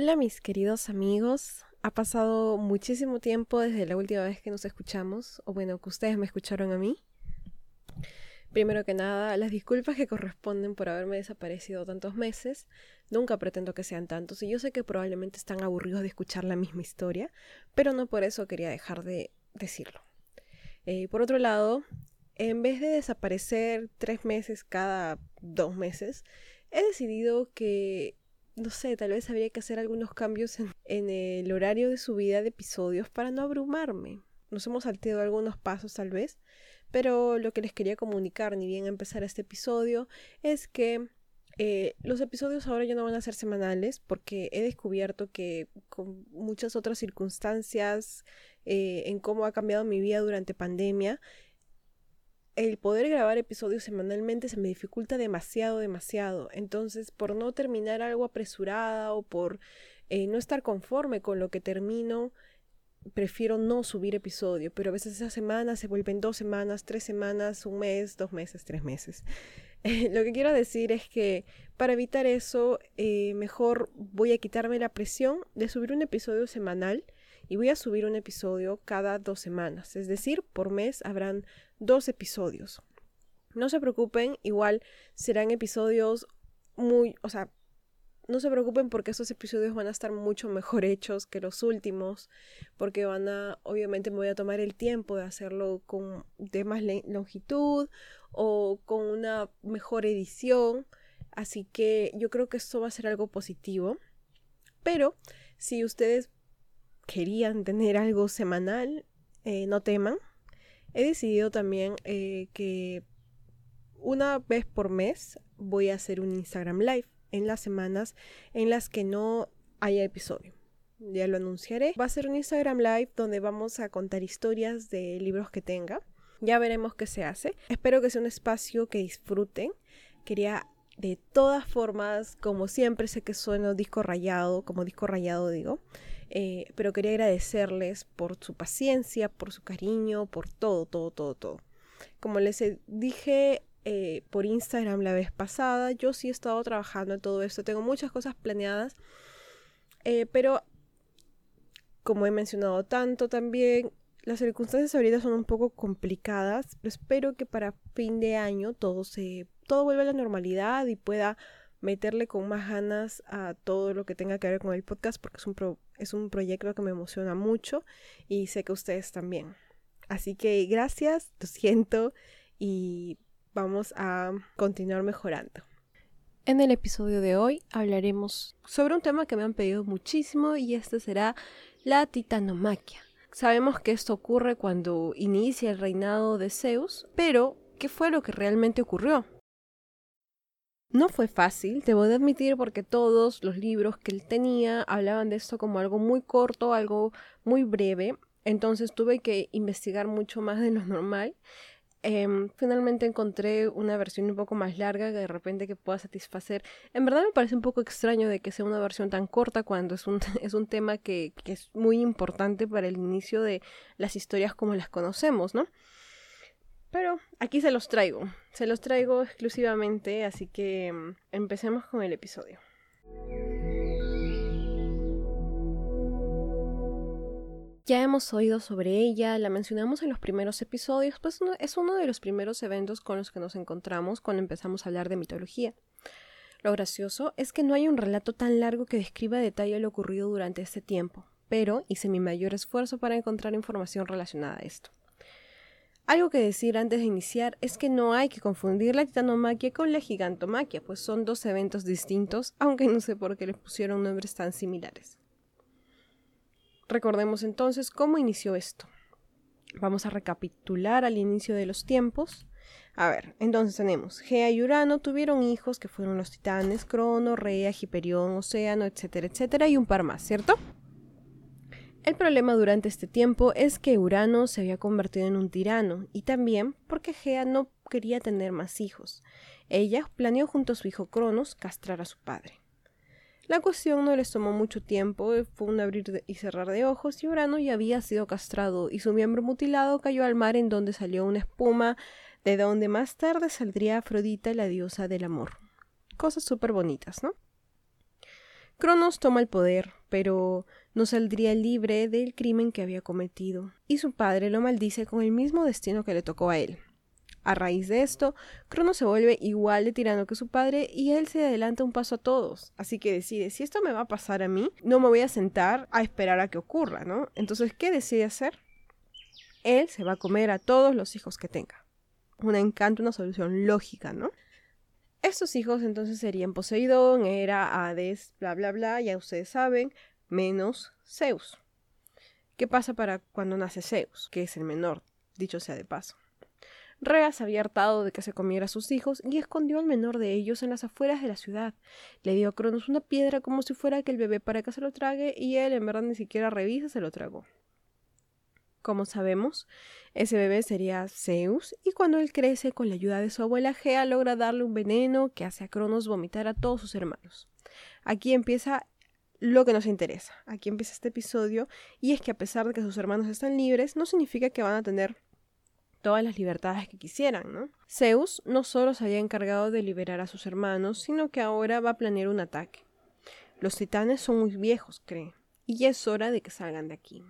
Hola mis queridos amigos, ha pasado muchísimo tiempo desde la última vez que nos escuchamos, o bueno, que ustedes me escucharon a mí. Primero que nada, las disculpas que corresponden por haberme desaparecido tantos meses. Nunca pretendo que sean tantos y yo sé que probablemente están aburridos de escuchar la misma historia, pero no por eso quería dejar de decirlo. Eh, por otro lado, en vez de desaparecer tres meses cada dos meses, he decidido que no sé, tal vez habría que hacer algunos cambios en, el horario de subida de episodios para no abrumarme. Nos hemos salteado algunos pasos tal vez, pero lo que les quería comunicar, ni bien empezar este episodio, es que eh, los episodios ahora ya no van a ser semanales porque he descubierto que con muchas otras circunstancias eh, en cómo ha cambiado mi vida durante pandemia, el poder grabar episodios semanalmente se me dificulta demasiado, demasiado. Entonces, por no terminar algo apresurada o por eh, no estar conforme con lo que termino, prefiero no subir episodio. Pero a veces esas semanas se vuelven dos semanas, tres semanas, un mes, dos meses, tres meses. lo que quiero decir es que para evitar eso, eh, mejor voy a quitarme la presión de subir un episodio semanal y voy a subir un episodio cada dos semanas. Es decir, por mes habrán dos episodios. No se preocupen, igual serán episodios muy, o sea, no se preocupen porque esos episodios van a estar mucho mejor hechos que los últimos, porque van a, obviamente me voy a tomar el tiempo de hacerlo con de más longitud o con una mejor edición, así que yo creo que esto va a ser algo positivo. Pero si ustedes querían tener algo semanal, eh, no teman, He decidido también eh, que una vez por mes voy a hacer un Instagram Live en las semanas en las que no haya episodio. Ya lo anunciaré. Va a ser un Instagram Live donde vamos a contar historias de libros que tenga. Ya veremos qué se hace. Espero que sea un espacio que disfruten. Quería de todas formas, como siempre sé que sueno disco rayado, como disco rayado digo, eh, pero quería agradecerles por su paciencia, por su cariño, por todo, todo, todo, todo. Como les dije eh, por Instagram la vez pasada, yo sí he estado trabajando en todo esto, tengo muchas cosas planeadas, eh, pero como he mencionado tanto también, las circunstancias ahorita son un poco complicadas, pero espero que para fin de año todo se todo vuelva a la normalidad y pueda meterle con más ganas a todo lo que tenga que ver con el podcast porque es un, es un proyecto que me emociona mucho y sé que ustedes también. Así que gracias, lo siento y vamos a continuar mejorando. En el episodio de hoy hablaremos sobre un tema que me han pedido muchísimo y este será la titanomaquia. Sabemos que esto ocurre cuando inicia el reinado de Zeus, pero ¿qué fue lo que realmente ocurrió? No fue fácil, debo de admitir, porque todos los libros que él tenía hablaban de esto como algo muy corto, algo muy breve, entonces tuve que investigar mucho más de lo normal. Em, finalmente encontré una versión un poco más larga que de repente que pueda satisfacer. En verdad me parece un poco extraño de que sea una versión tan corta cuando es un, es un tema que, que es muy importante para el inicio de las historias como las conocemos, ¿no? Pero aquí se los traigo, se los traigo exclusivamente, así que mm, empecemos con el episodio. Ya hemos oído sobre ella, la mencionamos en los primeros episodios, pues es uno de los primeros eventos con los que nos encontramos cuando empezamos a hablar de mitología. Lo gracioso es que no hay un relato tan largo que describa a detalle lo ocurrido durante este tiempo, pero hice mi mayor esfuerzo para encontrar información relacionada a esto. Algo que decir antes de iniciar es que no hay que confundir la titanomaquia con la gigantomaquia, pues son dos eventos distintos, aunque no sé por qué les pusieron nombres tan similares. Recordemos entonces cómo inició esto. Vamos a recapitular al inicio de los tiempos. A ver, entonces tenemos Gea y Urano tuvieron hijos que fueron los titanes Crono, Rea, Hiperión, Océano, etcétera, etcétera, y un par más, ¿cierto? El problema durante este tiempo es que Urano se había convertido en un tirano y también porque Gea no quería tener más hijos. Ella planeó junto a su hijo Cronos castrar a su padre. La cuestión no les tomó mucho tiempo, fue un abrir y cerrar de ojos y Urano ya había sido castrado y su miembro mutilado cayó al mar en donde salió una espuma de donde más tarde saldría Afrodita, la diosa del amor. Cosas súper bonitas, ¿no? Cronos toma el poder, pero no saldría libre del crimen que había cometido, y su padre lo maldice con el mismo destino que le tocó a él. A raíz de esto, Cronos se vuelve igual de tirano que su padre y él se adelanta un paso a todos. Así que decide, si esto me va a pasar a mí, no me voy a sentar a esperar a que ocurra, ¿no? Entonces, ¿qué decide hacer? Él se va a comer a todos los hijos que tenga. Un encanto, una solución lógica, ¿no? Estos hijos entonces serían Poseidón, Hera, Hades, bla, bla, bla, ya ustedes saben, menos Zeus. ¿Qué pasa para cuando nace Zeus, que es el menor, dicho sea de paso? Rea se había hartado de que se comiera a sus hijos y escondió al menor de ellos en las afueras de la ciudad. Le dio a Cronos una piedra como si fuera aquel bebé para que se lo trague y él en verdad ni siquiera revisa se lo tragó. Como sabemos, ese bebé sería Zeus y cuando él crece con la ayuda de su abuela Gea logra darle un veneno que hace a Cronos vomitar a todos sus hermanos. Aquí empieza lo que nos interesa. Aquí empieza este episodio y es que a pesar de que sus hermanos están libres, no significa que van a tener todas las libertades que quisieran, ¿no? Zeus no solo se había encargado de liberar a sus hermanos, sino que ahora va a planear un ataque. Los titanes son muy viejos, cree, y ya es hora de que salgan de aquí.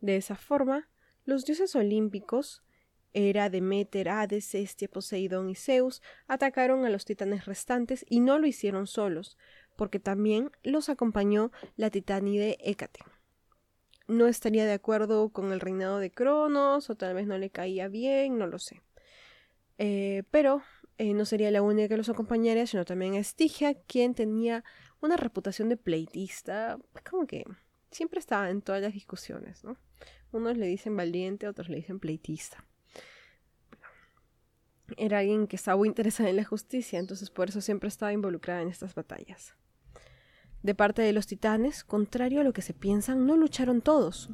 De esa forma, los dioses olímpicos, Hera, Demeter, Hades, Hestia, Poseidón y Zeus, atacaron a los titanes restantes y no lo hicieron solos, porque también los acompañó la titánide Hécate no estaría de acuerdo con el reinado de Cronos, o tal vez no le caía bien, no lo sé. Eh, pero eh, no sería la única que los acompañaría, sino también Estigia, quien tenía una reputación de pleitista, como que siempre estaba en todas las discusiones, ¿no? Unos le dicen valiente, otros le dicen pleitista. Era alguien que estaba muy interesada en la justicia, entonces por eso siempre estaba involucrada en estas batallas. De parte de los titanes, contrario a lo que se piensan, no lucharon todos.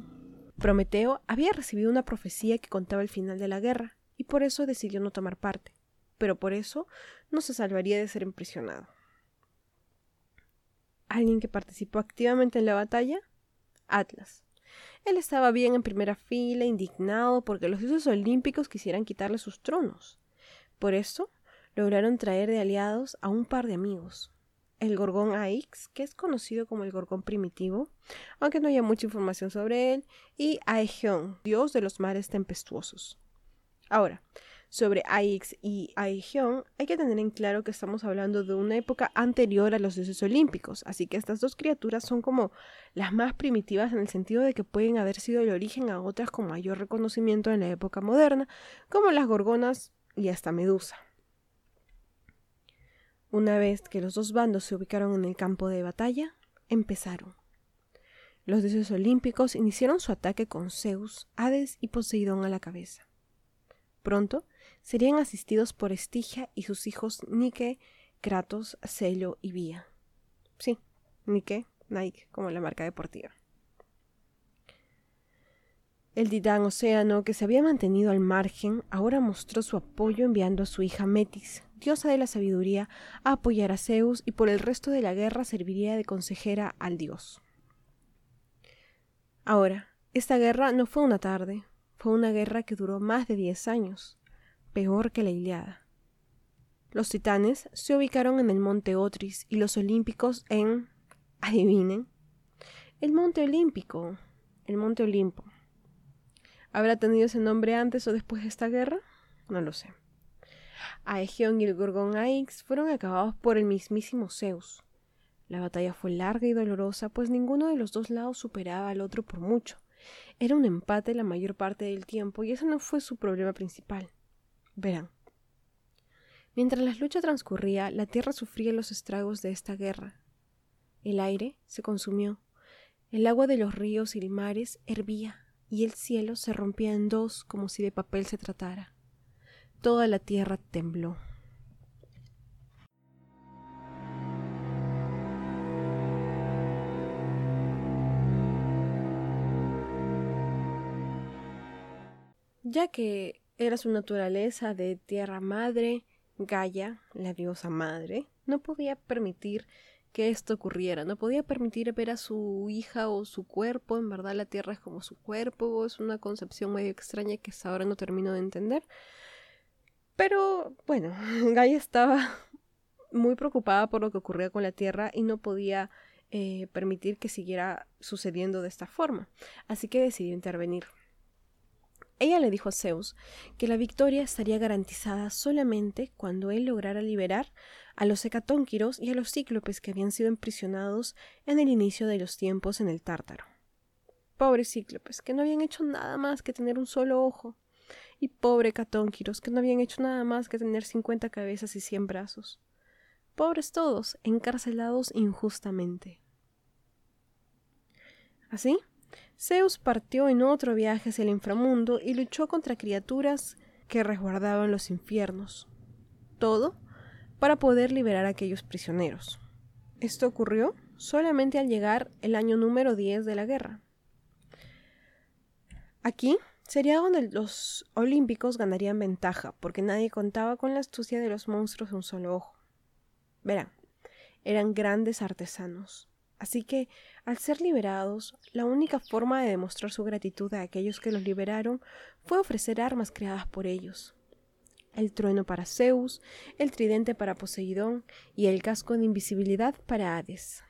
Prometeo había recibido una profecía que contaba el final de la guerra, y por eso decidió no tomar parte, pero por eso no se salvaría de ser imprisionado. ¿Alguien que participó activamente en la batalla? Atlas. Él estaba bien en primera fila, indignado porque los dioses olímpicos quisieran quitarle sus tronos. Por eso lograron traer de aliados a un par de amigos, el gorgón Aix, que es conocido como el gorgón primitivo, aunque no haya mucha información sobre él, y Aegeon, dios de los mares tempestuosos. Ahora, sobre Aix y Aegeon, hay que tener en claro que estamos hablando de una época anterior a los dioses olímpicos, así que estas dos criaturas son como las más primitivas en el sentido de que pueden haber sido el origen a otras con mayor reconocimiento en la época moderna, como las gorgonas y hasta Medusa. Una vez que los dos bandos se ubicaron en el campo de batalla, empezaron. Los dioses olímpicos iniciaron su ataque con Zeus, Hades y Poseidón a la cabeza. Pronto serían asistidos por Estigia y sus hijos Nike, Kratos, Celo y Vía. Sí, Nike, Nike, como la marca deportiva. El titán Océano, que se había mantenido al margen, ahora mostró su apoyo enviando a su hija Metis, diosa de la sabiduría, a apoyar a Zeus y por el resto de la guerra serviría de consejera al dios. Ahora, esta guerra no fue una tarde, fue una guerra que duró más de diez años, peor que la Iliada. Los titanes se ubicaron en el monte Otris y los olímpicos en... adivinen. El monte olímpico, el monte Olimpo. ¿Habrá tenido ese nombre antes o después de esta guerra? No lo sé. Aegeon y el Gorgón Aix fueron acabados por el mismísimo Zeus. La batalla fue larga y dolorosa, pues ninguno de los dos lados superaba al otro por mucho. Era un empate la mayor parte del tiempo y ese no fue su problema principal. Verán. Mientras la lucha transcurría, la tierra sufría los estragos de esta guerra. El aire se consumió, el agua de los ríos y mares hervía, y el cielo se rompía en dos como si de papel se tratara. Toda la tierra tembló. Ya que era su naturaleza de tierra madre, Gaia, la diosa madre, no podía permitir que esto ocurriera. No podía permitir ver a su hija o su cuerpo. En verdad la Tierra es como su cuerpo. Es una concepción medio extraña que hasta ahora no termino de entender. Pero bueno, Gaia estaba muy preocupada por lo que ocurría con la Tierra y no podía eh, permitir que siguiera sucediendo de esta forma, así que decidió intervenir. Ella le dijo a Zeus que la victoria estaría garantizada solamente cuando él lograra liberar a los hecatónquiros y a los cíclopes que habían sido imprisionados en el inicio de los tiempos en el Tártaro. Pobres cíclopes, que no habían hecho nada más que tener un solo ojo, y pobre hecatónquiros, que no habían hecho nada más que tener cincuenta cabezas y cien brazos. Pobres todos, encarcelados injustamente. Así, Zeus partió en otro viaje hacia el inframundo y luchó contra criaturas que resguardaban los infiernos. Todo para poder liberar a aquellos prisioneros. Esto ocurrió solamente al llegar el año número 10 de la guerra. Aquí sería donde los olímpicos ganarían ventaja, porque nadie contaba con la astucia de los monstruos de un solo ojo. Verán, eran grandes artesanos. Así que, al ser liberados, la única forma de demostrar su gratitud a aquellos que los liberaron fue ofrecer armas creadas por ellos. El trueno para Zeus, el tridente para Poseidón y el casco de invisibilidad para Hades.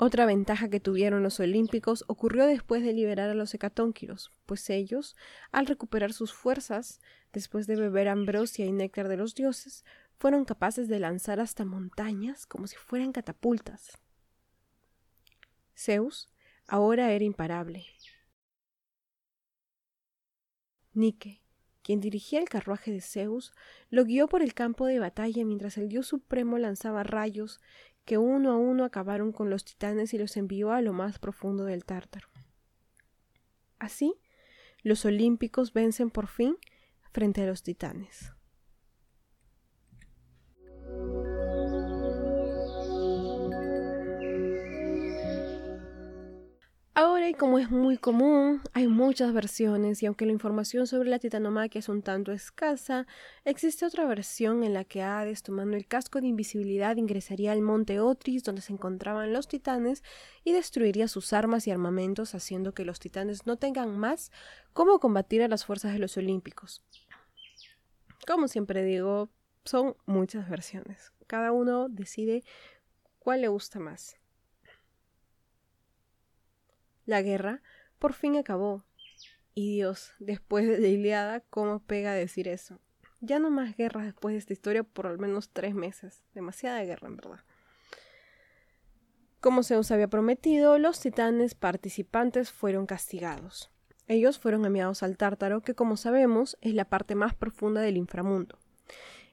Otra ventaja que tuvieron los olímpicos ocurrió después de liberar a los hecatónquiros, pues ellos, al recuperar sus fuerzas, después de beber ambrosia y néctar de los dioses, fueron capaces de lanzar hasta montañas como si fueran catapultas. Zeus ahora era imparable. Nike, quien dirigía el carruaje de Zeus, lo guió por el campo de batalla mientras el dios supremo lanzaba rayos que uno a uno acabaron con los titanes y los envió a lo más profundo del Tártaro. Así, los olímpicos vencen por fin frente a los titanes. Y como es muy común, hay muchas versiones y aunque la información sobre la titanomaquia es un tanto escasa, existe otra versión en la que Hades, tomando el casco de invisibilidad, ingresaría al monte Otris donde se encontraban los titanes y destruiría sus armas y armamentos, haciendo que los titanes no tengan más cómo combatir a las fuerzas de los olímpicos. Como siempre digo, son muchas versiones. Cada uno decide cuál le gusta más. La guerra por fin acabó. Y Dios, después de la Iliada, ¿cómo pega decir eso? Ya no más guerras después de esta historia por al menos tres meses. Demasiada guerra, en verdad. Como se os había prometido, los titanes participantes fueron castigados. Ellos fueron enviados al Tártaro, que como sabemos es la parte más profunda del inframundo.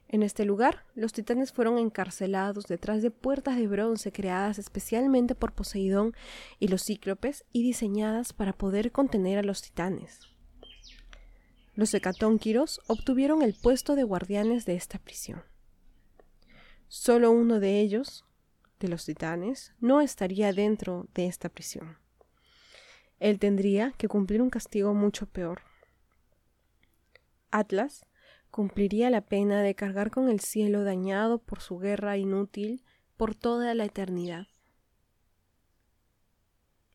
En este lugar, los titanes fueron encarcelados detrás de puertas de bronce creadas especialmente por Poseidón y los cíclopes y diseñadas para poder contener a los titanes. Los hecatónquiros obtuvieron el puesto de guardianes de esta prisión. Solo uno de ellos, de los titanes, no estaría dentro de esta prisión. Él tendría que cumplir un castigo mucho peor. Atlas, cumpliría la pena de cargar con el cielo dañado por su guerra inútil por toda la eternidad.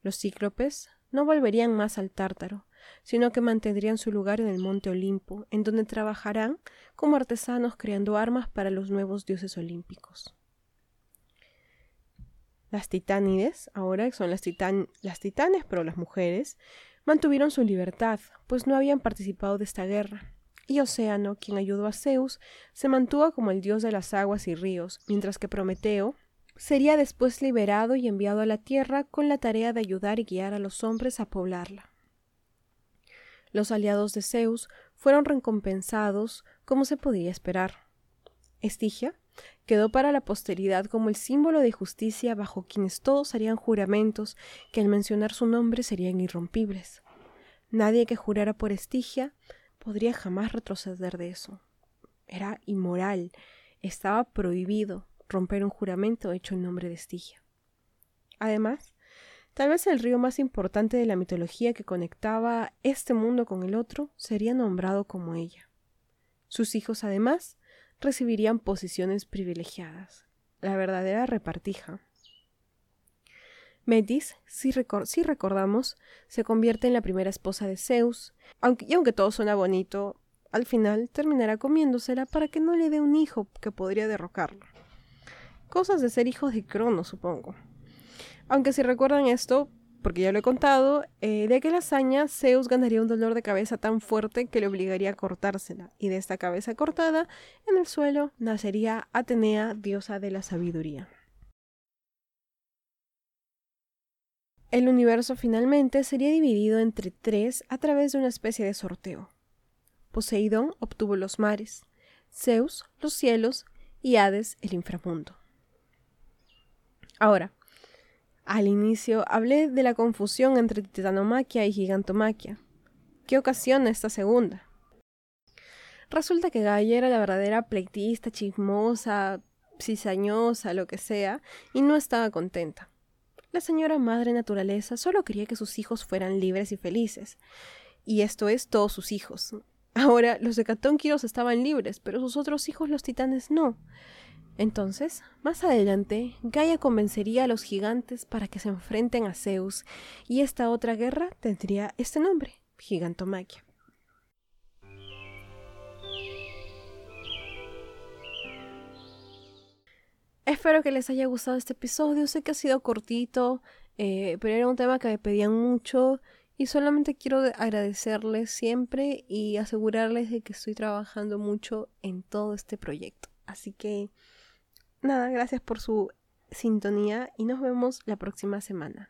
Los cíclopes no volverían más al tártaro, sino que mantendrían su lugar en el monte Olimpo, en donde trabajarán como artesanos creando armas para los nuevos dioses olímpicos. Las titánides, ahora son las, las titanes, pero las mujeres, mantuvieron su libertad, pues no habían participado de esta guerra y Océano, quien ayudó a Zeus, se mantuvo como el dios de las aguas y ríos, mientras que Prometeo sería después liberado y enviado a la tierra con la tarea de ayudar y guiar a los hombres a poblarla. Los aliados de Zeus fueron recompensados como se podía esperar. Estigia quedó para la posteridad como el símbolo de justicia bajo quienes todos harían juramentos que al mencionar su nombre serían irrompibles. Nadie que jurara por Estigia podría jamás retroceder de eso. Era inmoral, estaba prohibido romper un juramento hecho en nombre de Estigia. Además, tal vez el río más importante de la mitología que conectaba este mundo con el otro sería nombrado como ella. Sus hijos, además, recibirían posiciones privilegiadas, la verdadera repartija. Metis, si, recordamos, se convierte en la primera esposa de Zeus, aunque, y aunque todo suena bonito, al final terminará comiéndosela para que no le dé un hijo que podría derrocarlo. Cosas de ser hijos de Crono, supongo. Aunque si recuerdan esto, porque ya lo he contado, eh, de aquella hazaña Zeus ganaría un dolor de cabeza tan fuerte que le obligaría a cortársela, y de esta cabeza cortada, en el suelo nacería Atenea, diosa de la sabiduría. El universo finalmente sería dividido entre tres a través de una especie de sorteo. Poseidón obtuvo los mares, Zeus los cielos y Hades el inframundo. Ahora, al inicio hablé de la confusión entre titanomaquia y gigantomaquia. ¿Qué ocasiona esta segunda? Resulta que Gaia era la verdadera pleitista, chismosa, cizañosa, lo que sea, y no estaba contenta. La señora madre naturaleza solo quería que sus hijos fueran libres y felices. Y esto es todos sus hijos. Ahora, los hecatónquiros estaban libres, pero sus otros hijos, los titanes, no. Entonces, más adelante, Gaia convencería a los gigantes para que se enfrenten a Zeus, y esta otra guerra tendría este nombre, Gigantomaquia. Espero que les haya gustado este episodio. Sé que ha sido cortito, eh, pero era un tema que me pedían mucho y solamente quiero agradecerles siempre y asegurarles de que estoy trabajando mucho en todo este proyecto. Así que Nada, gracias por su sintonía y nos vemos la próxima semana.